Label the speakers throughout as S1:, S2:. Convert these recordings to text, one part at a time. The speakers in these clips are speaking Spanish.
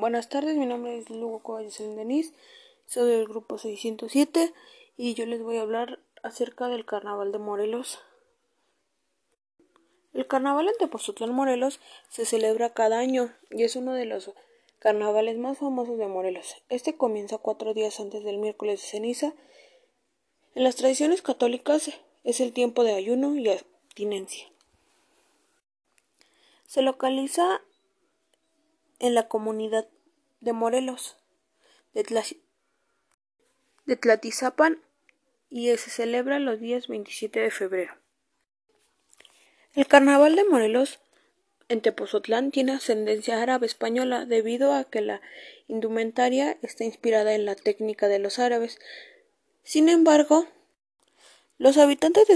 S1: Buenas tardes, mi nombre es Lugo Covalles Denis, soy del grupo 607 y yo les voy a hablar acerca del Carnaval de Morelos. El Carnaval en Tepozotlán, Morelos, se celebra cada año y es uno de los carnavales más famosos de Morelos. Este comienza cuatro días antes del miércoles de ceniza. En las tradiciones católicas es el tiempo de ayuno y abstinencia. Se localiza en la comunidad de Morelos, de, Tlatizapan y se celebra los días 27 de febrero. El carnaval de Morelos en Tepozotlán tiene ascendencia árabe española debido a que la indumentaria está inspirada en la técnica de los árabes. Sin embargo, los habitantes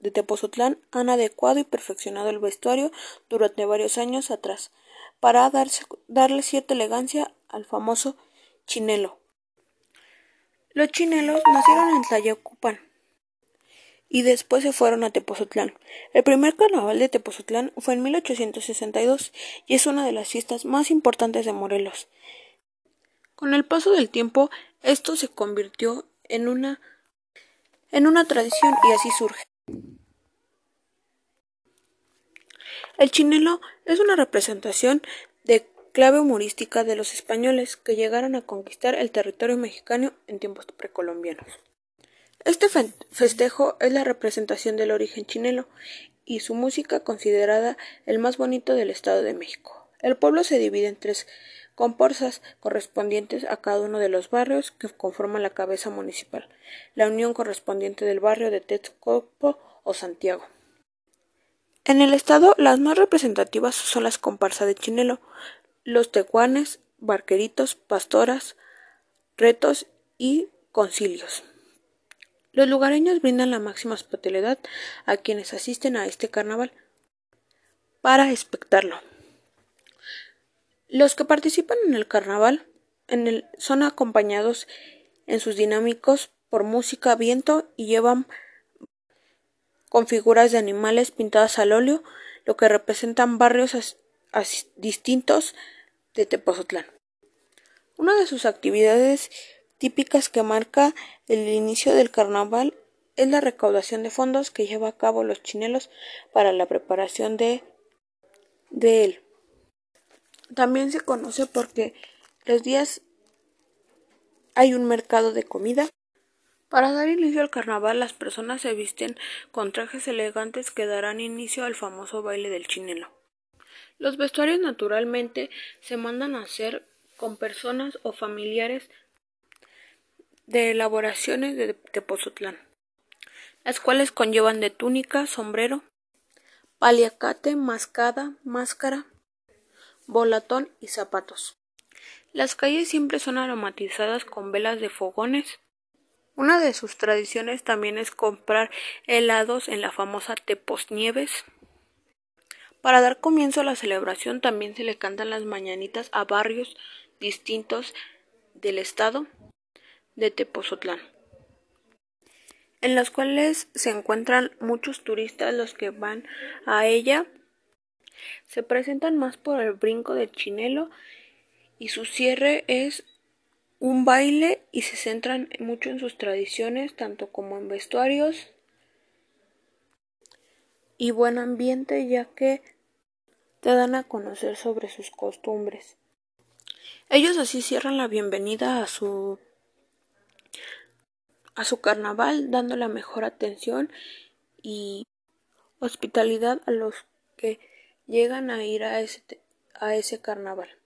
S1: de Tepozotlán han adecuado y perfeccionado el vestuario durante varios años atrás para darle cierta elegancia al famoso chinelo. Los chinelos nacieron en Tlayacupan y después se fueron a Tepozotlán. El primer carnaval de Tepozotlán fue en 1862 y es una de las fiestas más importantes de Morelos. Con el paso del tiempo, esto se convirtió en una en una tradición y así surge. El chinelo es una representación de clave humorística de los españoles que llegaron a conquistar el territorio mexicano en tiempos precolombianos. Este festejo es la representación del origen chinelo y su música considerada el más bonito del Estado de México. El pueblo se divide en tres comparsas correspondientes a cada uno de los barrios que conforman la cabeza municipal, la unión correspondiente del barrio de Texcoco o Santiago. En el estado, las más representativas son las comparsas de Chinelo, los tecuanes, barqueritos, pastoras, retos y concilios. Los lugareños brindan la máxima hospitalidad a quienes asisten a este carnaval para espectarlo. Los que participan en el carnaval son acompañados en sus dinámicos por música, viento y llevan con figuras de animales pintadas al óleo, lo que representan barrios distintos de Tepozotlán. Una de sus actividades típicas que marca el inicio del carnaval es la recaudación de fondos que lleva a cabo los chinelos para la preparación de, de él. También se conoce porque los días hay un mercado de comida para dar inicio al carnaval, las personas se visten con trajes elegantes que darán inicio al famoso baile del chinelo. Los vestuarios naturalmente se mandan a hacer con personas o familiares de elaboraciones de Tepozotlán, las cuales conllevan de túnica, sombrero, paliacate, mascada, máscara, volatón y zapatos. Las calles siempre son aromatizadas con velas de fogones una de sus tradiciones también es comprar helados en la famosa Teposnieves. Para dar comienzo a la celebración también se le cantan las mañanitas a barrios distintos del estado de Tepozotlán, en las cuales se encuentran muchos turistas los que van a ella. Se presentan más por el brinco del chinelo y su cierre es un baile y se centran mucho en sus tradiciones, tanto como en vestuarios y buen ambiente, ya que te dan a conocer sobre sus costumbres. Ellos así cierran la bienvenida a su a su carnaval, dando la mejor atención y hospitalidad a los que llegan a ir a ese, a ese carnaval.